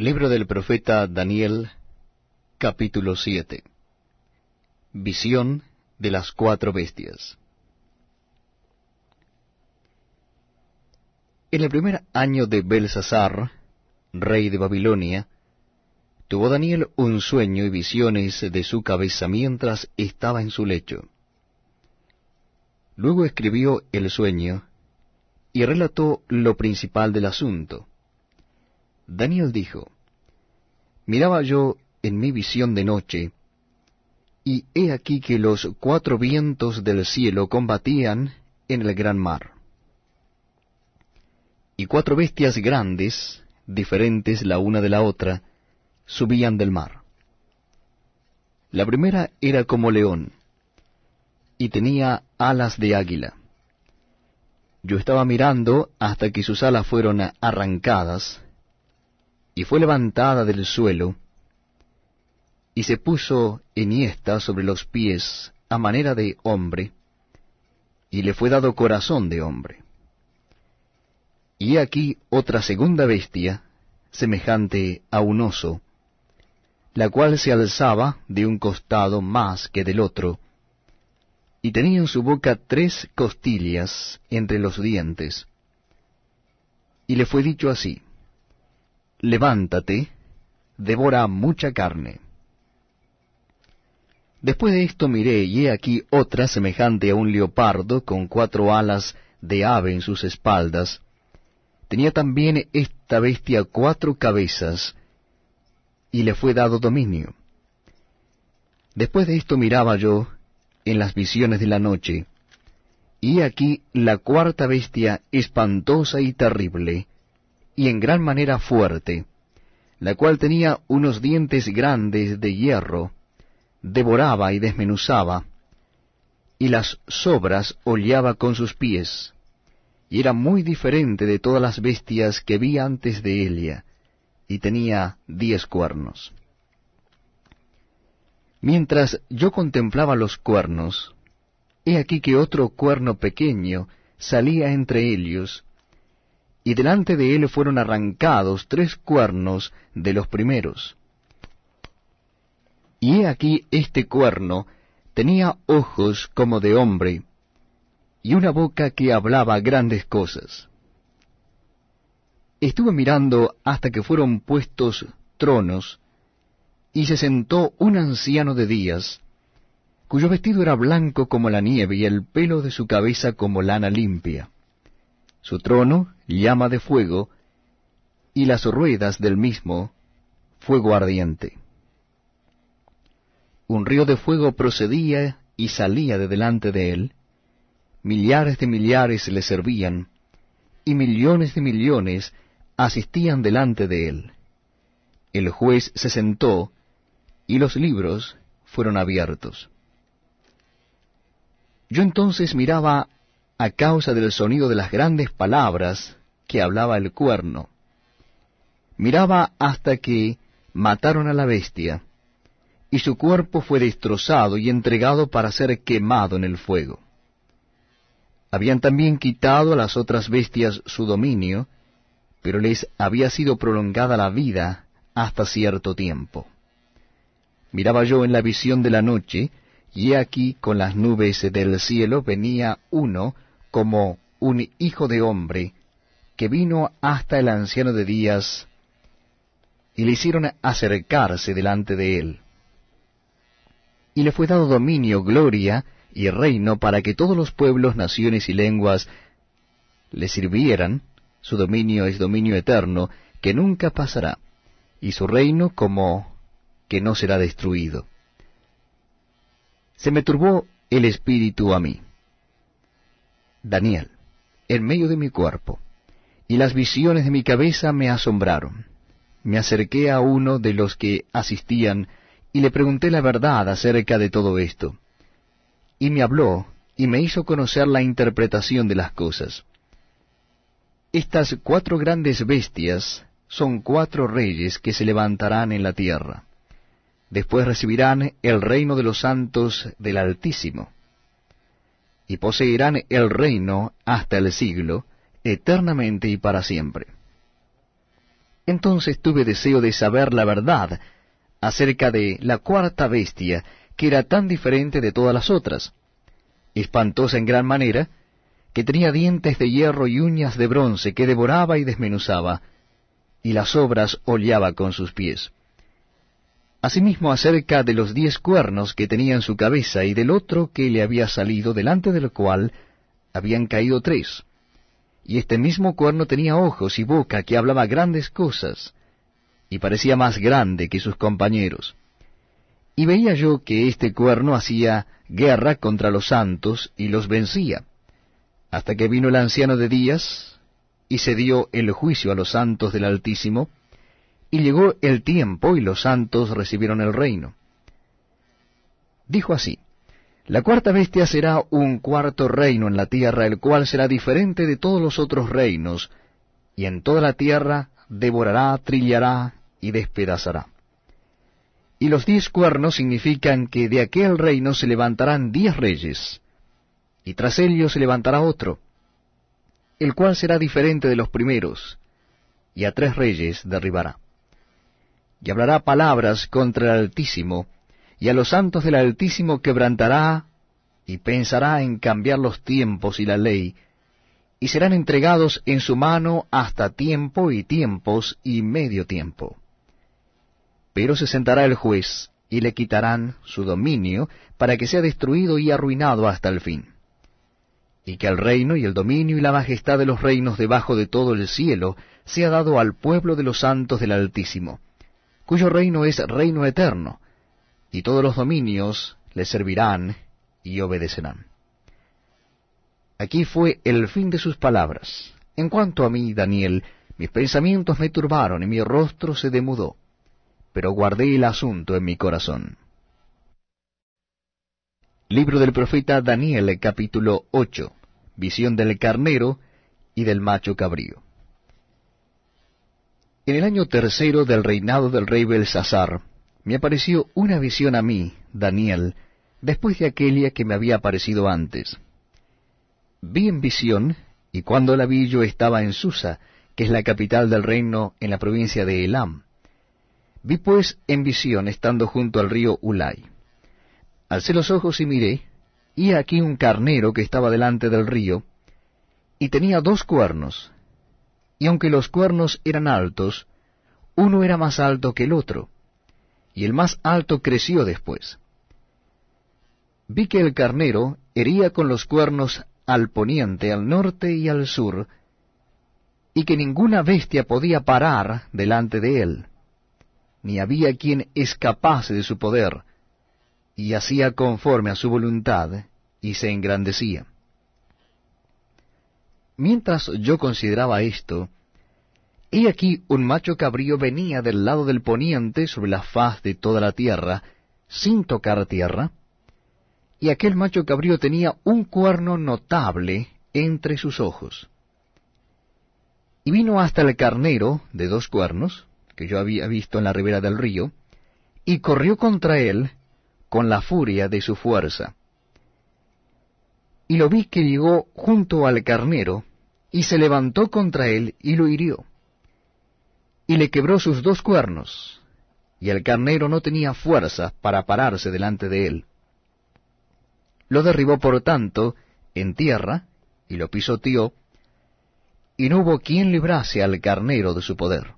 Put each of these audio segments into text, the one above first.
Libro del profeta Daniel, capítulo 7 Visión de las cuatro bestias En el primer año de Belsasar, rey de Babilonia, tuvo Daniel un sueño y visiones de su cabeza mientras estaba en su lecho. Luego escribió el sueño y relató lo principal del asunto. Daniel dijo, Miraba yo en mi visión de noche, y he aquí que los cuatro vientos del cielo combatían en el gran mar. Y cuatro bestias grandes, diferentes la una de la otra, subían del mar. La primera era como león, y tenía alas de águila. Yo estaba mirando hasta que sus alas fueron arrancadas, y fue levantada del suelo, y se puso enhiesta sobre los pies a manera de hombre, y le fue dado corazón de hombre. Y aquí otra segunda bestia, semejante a un oso, la cual se alzaba de un costado más que del otro, y tenía en su boca tres costillas entre los dientes. Y le fue dicho así, Levántate, devora mucha carne. Después de esto miré, y he aquí otra semejante a un leopardo, con cuatro alas de ave en sus espaldas. Tenía también esta bestia cuatro cabezas, y le fue dado dominio. Después de esto miraba yo, en las visiones de la noche, y aquí la cuarta bestia espantosa y terrible, y en gran manera fuerte, la cual tenía unos dientes grandes de hierro, devoraba y desmenuzaba, y las sobras hollaba con sus pies, y era muy diferente de todas las bestias que vi antes de ella, y tenía diez cuernos. Mientras yo contemplaba los cuernos, he aquí que otro cuerno pequeño salía entre ellos, y delante de él fueron arrancados tres cuernos de los primeros. Y he aquí este cuerno tenía ojos como de hombre, y una boca que hablaba grandes cosas. Estuve mirando hasta que fueron puestos tronos, y se sentó un anciano de días, cuyo vestido era blanco como la nieve y el pelo de su cabeza como lana limpia. Su trono llama de fuego, y las ruedas del mismo fuego ardiente. Un río de fuego procedía y salía de delante de él, millares de millares le servían, y millones de millones asistían delante de él. El juez se sentó, y los libros fueron abiertos. Yo entonces miraba a causa del sonido de las grandes palabras que hablaba el cuerno. Miraba hasta que mataron a la bestia, y su cuerpo fue destrozado y entregado para ser quemado en el fuego. Habían también quitado a las otras bestias su dominio, pero les había sido prolongada la vida hasta cierto tiempo. Miraba yo en la visión de la noche, y aquí con las nubes del cielo venía uno como un hijo de hombre, que vino hasta el anciano de días, y le hicieron acercarse delante de él. Y le fue dado dominio, gloria y reino para que todos los pueblos, naciones y lenguas le sirvieran. Su dominio es dominio eterno, que nunca pasará, y su reino como que no será destruido. Se me turbó el espíritu a mí. Daniel, en medio de mi cuerpo, y las visiones de mi cabeza me asombraron. Me acerqué a uno de los que asistían y le pregunté la verdad acerca de todo esto. Y me habló y me hizo conocer la interpretación de las cosas. Estas cuatro grandes bestias son cuatro reyes que se levantarán en la tierra. Después recibirán el reino de los santos del Altísimo, y poseerán el reino hasta el siglo, eternamente y para siempre. Entonces tuve deseo de saber la verdad acerca de la cuarta bestia, que era tan diferente de todas las otras, espantosa en gran manera, que tenía dientes de hierro y uñas de bronce, que devoraba y desmenuzaba, y las obras hollaba con sus pies. Asimismo acerca de los diez cuernos que tenía en su cabeza y del otro que le había salido, delante del cual habían caído tres. Y este mismo cuerno tenía ojos y boca que hablaba grandes cosas, y parecía más grande que sus compañeros. Y veía yo que este cuerno hacía guerra contra los santos y los vencía, hasta que vino el anciano de días, y se dio el juicio a los santos del Altísimo, y llegó el tiempo y los santos recibieron el reino. Dijo así, La cuarta bestia será un cuarto reino en la tierra, el cual será diferente de todos los otros reinos, y en toda la tierra devorará, trillará y despedazará. Y los diez cuernos significan que de aquel reino se levantarán diez reyes, y tras ellos se levantará otro, el cual será diferente de los primeros, y a tres reyes derribará y hablará palabras contra el Altísimo, y a los santos del Altísimo quebrantará, y pensará en cambiar los tiempos y la ley, y serán entregados en su mano hasta tiempo y tiempos y medio tiempo. Pero se sentará el juez, y le quitarán su dominio, para que sea destruido y arruinado hasta el fin. Y que el reino y el dominio y la majestad de los reinos debajo de todo el cielo sea dado al pueblo de los santos del Altísimo, cuyo reino es reino eterno, y todos los dominios le servirán y obedecerán. Aquí fue el fin de sus palabras. En cuanto a mí, Daniel, mis pensamientos me turbaron y mi rostro se demudó, pero guardé el asunto en mi corazón. Libro del profeta Daniel capítulo 8 Visión del carnero y del macho cabrío. En el año tercero del reinado del rey Belsasar, me apareció una visión a mí, Daniel, después de aquella que me había aparecido antes. Vi en visión, y cuando la vi yo estaba en Susa, que es la capital del reino en la provincia de Elam. Vi pues en visión estando junto al río Ulai. Alcé los ojos y miré, y aquí un carnero que estaba delante del río, y tenía dos cuernos, y aunque los cuernos eran altos, uno era más alto que el otro, y el más alto creció después. Vi que el carnero hería con los cuernos al poniente, al norte y al sur, y que ninguna bestia podía parar delante de él, ni había quien escapase de su poder, y hacía conforme a su voluntad, y se engrandecía. Mientras yo consideraba esto, he aquí un macho cabrío venía del lado del poniente sobre la faz de toda la tierra, sin tocar tierra, y aquel macho cabrío tenía un cuerno notable entre sus ojos. Y vino hasta el carnero de dos cuernos, que yo había visto en la ribera del río, y corrió contra él con la furia de su fuerza. Y lo vi que llegó junto al carnero, y se levantó contra él y lo hirió. Y le quebró sus dos cuernos, y el carnero no tenía fuerza para pararse delante de él. Lo derribó por tanto en tierra, y lo pisoteó, y no hubo quien librase al carnero de su poder.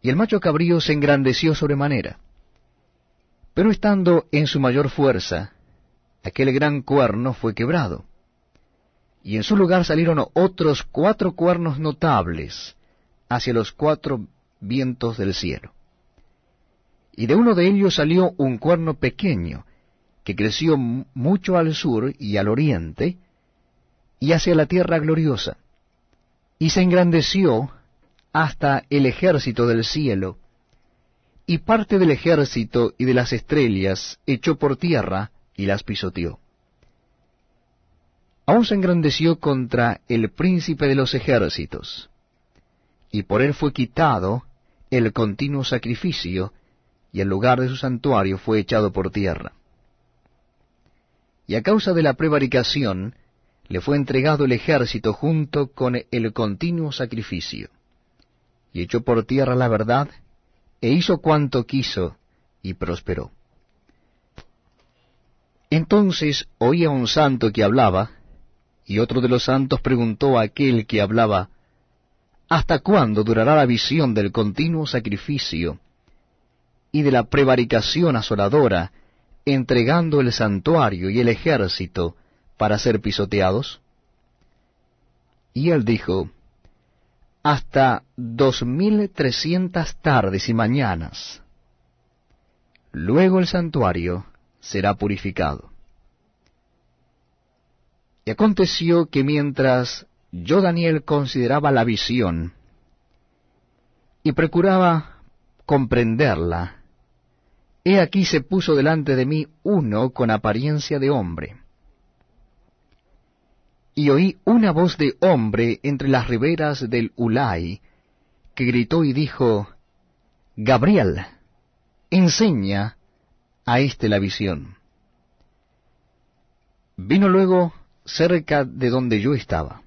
Y el macho cabrío se engrandeció sobremanera. Pero estando en su mayor fuerza, aquel gran cuerno fue quebrado y en su lugar salieron otros cuatro cuernos notables hacia los cuatro vientos del cielo. Y de uno de ellos salió un cuerno pequeño, que creció mucho al sur y al oriente, y hacia la tierra gloriosa, y se engrandeció hasta el ejército del cielo, y parte del ejército y de las estrellas echó por tierra y las pisoteó aún se engrandeció contra el príncipe de los ejércitos, y por él fue quitado el continuo sacrificio, y el lugar de su santuario fue echado por tierra. Y a causa de la prevaricación, le fue entregado el ejército junto con el continuo sacrificio. y echó por tierra la verdad, e hizo cuanto quiso, y prosperó. Entonces oía un santo que hablaba, y otro de los santos preguntó a aquel que hablaba, ¿Hasta cuándo durará la visión del continuo sacrificio y de la prevaricación asoladora, entregando el santuario y el ejército para ser pisoteados? Y él dijo, hasta dos mil trescientas tardes y mañanas. Luego el santuario será purificado. Y aconteció que mientras yo, Daniel, consideraba la visión y procuraba comprenderla, he aquí se puso delante de mí uno con apariencia de hombre. Y oí una voz de hombre entre las riberas del Ulai, que gritó y dijo, Gabriel, enseña a éste la visión. Vino luego cerca de donde yo estaba.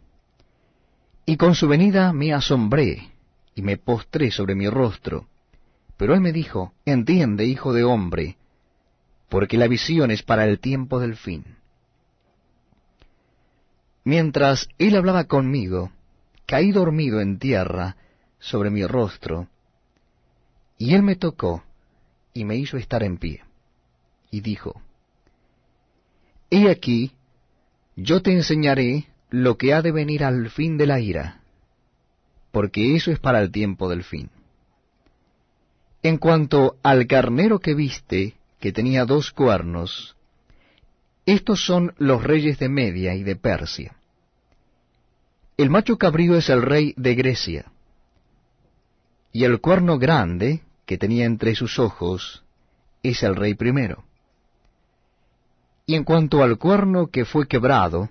Y con su venida me asombré y me postré sobre mi rostro. Pero él me dijo, entiende, hijo de hombre, porque la visión es para el tiempo del fin. Mientras él hablaba conmigo, caí dormido en tierra sobre mi rostro, y él me tocó y me hizo estar en pie, y dijo, He aquí, yo te enseñaré lo que ha de venir al fin de la ira, porque eso es para el tiempo del fin. En cuanto al carnero que viste, que tenía dos cuernos, estos son los reyes de Media y de Persia. El macho cabrío es el rey de Grecia, y el cuerno grande que tenía entre sus ojos es el rey primero. Y en cuanto al cuerno que fue quebrado,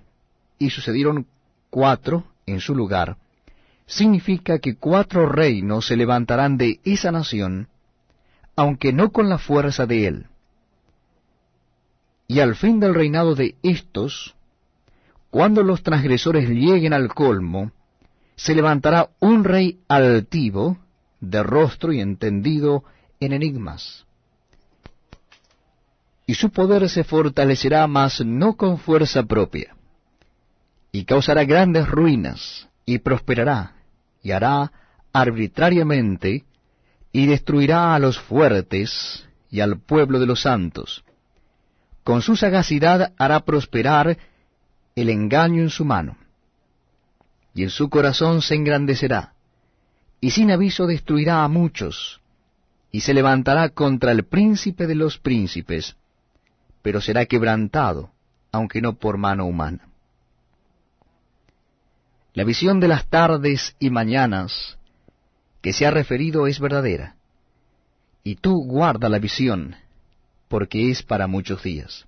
y sucedieron cuatro en su lugar, significa que cuatro reinos se levantarán de esa nación, aunque no con la fuerza de él. Y al fin del reinado de estos, cuando los transgresores lleguen al colmo, se levantará un rey altivo, de rostro y entendido en enigmas y su poder se fortalecerá mas no con fuerza propia, y causará grandes ruinas, y prosperará, y hará arbitrariamente, y destruirá a los fuertes y al pueblo de los santos. Con su sagacidad hará prosperar el engaño en su mano, y en su corazón se engrandecerá, y sin aviso destruirá a muchos, y se levantará contra el príncipe de los príncipes, pero será quebrantado, aunque no por mano humana. La visión de las tardes y mañanas que se ha referido es verdadera, y tú guarda la visión, porque es para muchos días.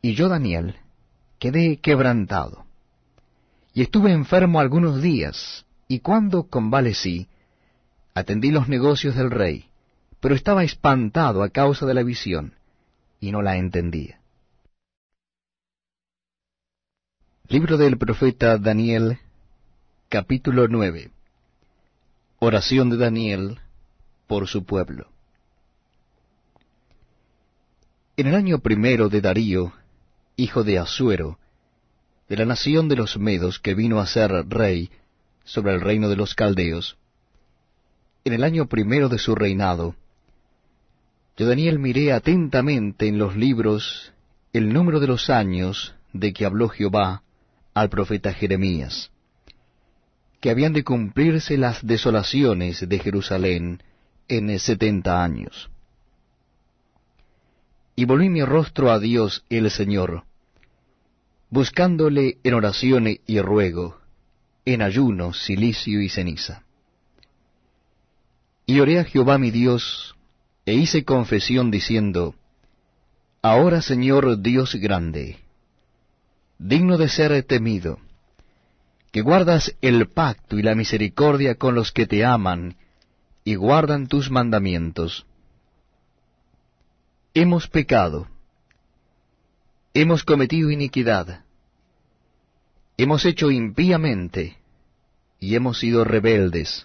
Y yo, Daniel, quedé quebrantado, y estuve enfermo algunos días, y cuando convalecí, atendí los negocios del rey, pero estaba espantado a causa de la visión, y no la entendía. Libro del profeta Daniel, capítulo 9. Oración de Daniel por su pueblo. En el año primero de Darío, hijo de Asuero, de la nación de los Medos que vino a ser rey sobre el reino de los Caldeos, en el año primero de su reinado, yo Daniel miré atentamente en los libros el número de los años de que habló Jehová al profeta Jeremías, que habían de cumplirse las desolaciones de Jerusalén en setenta años. Y volví mi rostro a Dios el Señor, buscándole en oración y ruego, en ayuno, silicio y ceniza. Y oré a Jehová mi Dios, e hice confesión diciendo, Ahora Señor Dios grande, digno de ser temido, que guardas el pacto y la misericordia con los que te aman y guardan tus mandamientos. Hemos pecado, hemos cometido iniquidad, hemos hecho impíamente, y hemos sido rebeldes,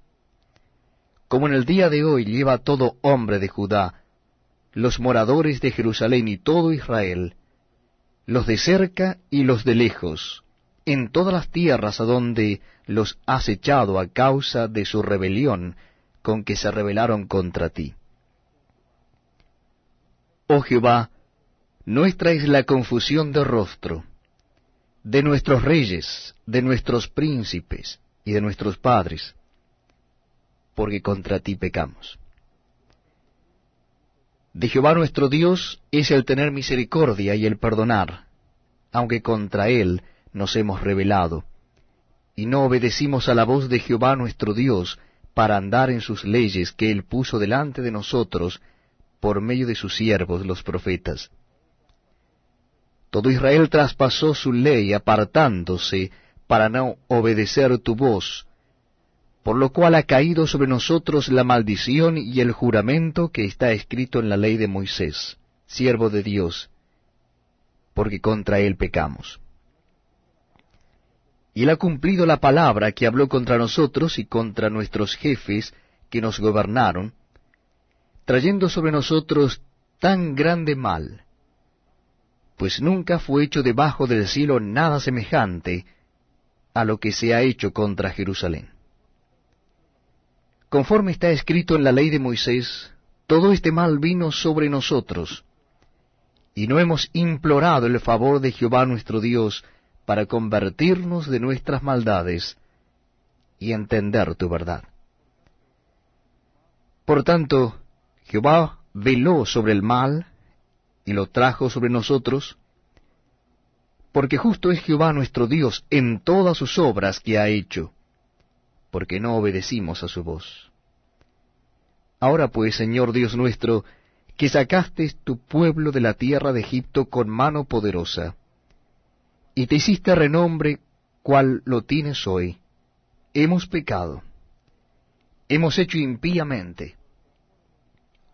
Como en el día de hoy lleva todo hombre de Judá, los moradores de Jerusalén y todo Israel, los de cerca y los de lejos, en todas las tierras a donde los has echado a causa de su rebelión con que se rebelaron contra ti. Oh Jehová, nuestra es la confusión de rostro, de nuestros reyes, de nuestros príncipes y de nuestros padres, porque contra ti pecamos. De Jehová nuestro Dios es el tener misericordia y el perdonar, aunque contra él nos hemos rebelado, y no obedecimos a la voz de Jehová nuestro Dios para andar en sus leyes que él puso delante de nosotros por medio de sus siervos los profetas. Todo Israel traspasó su ley apartándose para no obedecer tu voz, por lo cual ha caído sobre nosotros la maldición y el juramento que está escrito en la ley de Moisés, siervo de Dios, porque contra él pecamos. Y él ha cumplido la palabra que habló contra nosotros y contra nuestros jefes que nos gobernaron, trayendo sobre nosotros tan grande mal, pues nunca fue hecho debajo del cielo nada semejante a lo que se ha hecho contra Jerusalén. Conforme está escrito en la ley de Moisés, todo este mal vino sobre nosotros, y no hemos implorado el favor de Jehová nuestro Dios para convertirnos de nuestras maldades y entender tu verdad. Por tanto, Jehová veló sobre el mal y lo trajo sobre nosotros, porque justo es Jehová nuestro Dios en todas sus obras que ha hecho, porque no obedecimos a su voz. Ahora pues, Señor Dios nuestro, que sacaste tu pueblo de la tierra de Egipto con mano poderosa, y te hiciste renombre cual lo tienes hoy, hemos pecado, hemos hecho impíamente.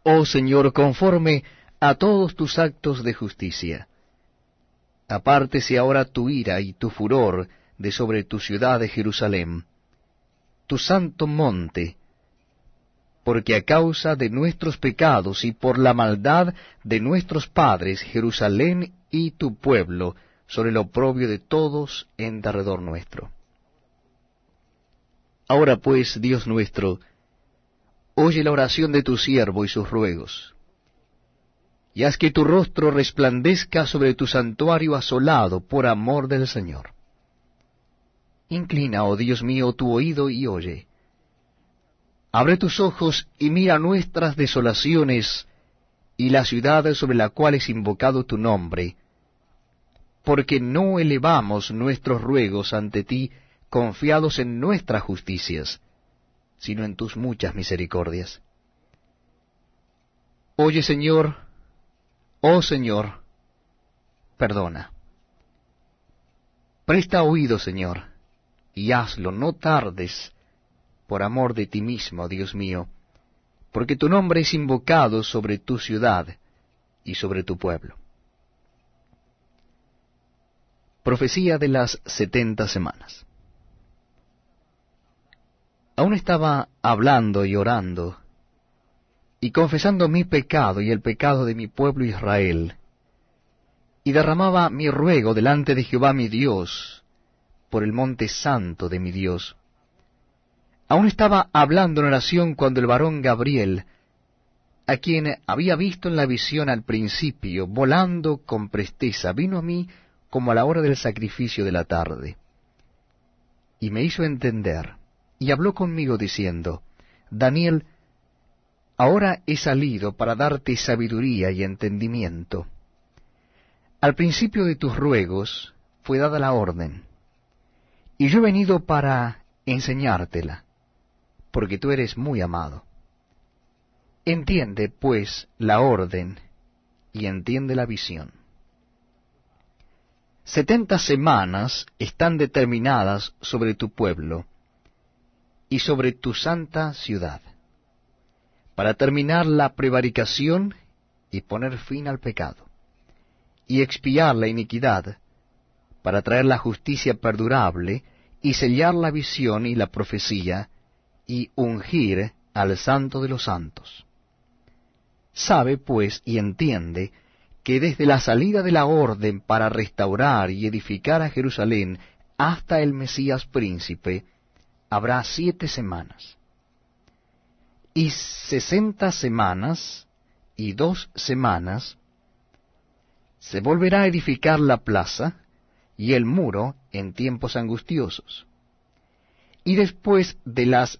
Oh Señor, conforme a todos tus actos de justicia. Apártese ahora tu ira y tu furor de sobre tu ciudad de Jerusalén, tu santo monte, porque a causa de nuestros pecados y por la maldad de nuestros padres, Jerusalén y tu pueblo, sobre el oprobio de todos en derredor nuestro. Ahora pues, Dios nuestro, oye la oración de tu siervo y sus ruegos y haz que tu rostro resplandezca sobre tu santuario asolado por amor del Señor. Inclina, oh Dios mío, tu oído y oye. Abre tus ojos y mira nuestras desolaciones y la ciudad sobre la cual es invocado tu nombre, porque no elevamos nuestros ruegos ante ti confiados en nuestras justicias, sino en tus muchas misericordias. Oye, Señor, Oh Señor, perdona. Presta oído, Señor, y hazlo, no tardes, por amor de ti mismo, Dios mío, porque tu nombre es invocado sobre tu ciudad y sobre tu pueblo. Profecía de las setenta semanas. Aún estaba hablando y orando y confesando mi pecado y el pecado de mi pueblo Israel, y derramaba mi ruego delante de Jehová mi Dios, por el monte santo de mi Dios. Aún estaba hablando en oración cuando el varón Gabriel, a quien había visto en la visión al principio, volando con presteza, vino a mí como a la hora del sacrificio de la tarde. Y me hizo entender, y habló conmigo diciendo, Daniel, Ahora he salido para darte sabiduría y entendimiento. Al principio de tus ruegos fue dada la orden, y yo he venido para enseñártela, porque tú eres muy amado. Entiende, pues, la orden y entiende la visión. Setenta semanas están determinadas sobre tu pueblo y sobre tu santa ciudad, para terminar la prevaricación y poner fin al pecado, y expiar la iniquidad, para traer la justicia perdurable, y sellar la visión y la profecía, y ungir al santo de los santos. Sabe, pues, y entiende que desde la salida de la orden para restaurar y edificar a Jerusalén hasta el Mesías príncipe, habrá siete semanas. Y sesenta semanas y dos semanas se volverá a edificar la plaza y el muro en tiempos angustiosos. Y después de las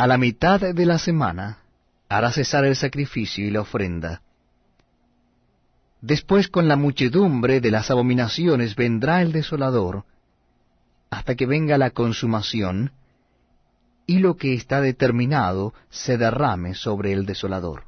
A la mitad de la semana hará cesar el sacrificio y la ofrenda. Después con la muchedumbre de las abominaciones vendrá el desolador, hasta que venga la consumación, y lo que está determinado se derrame sobre el desolador.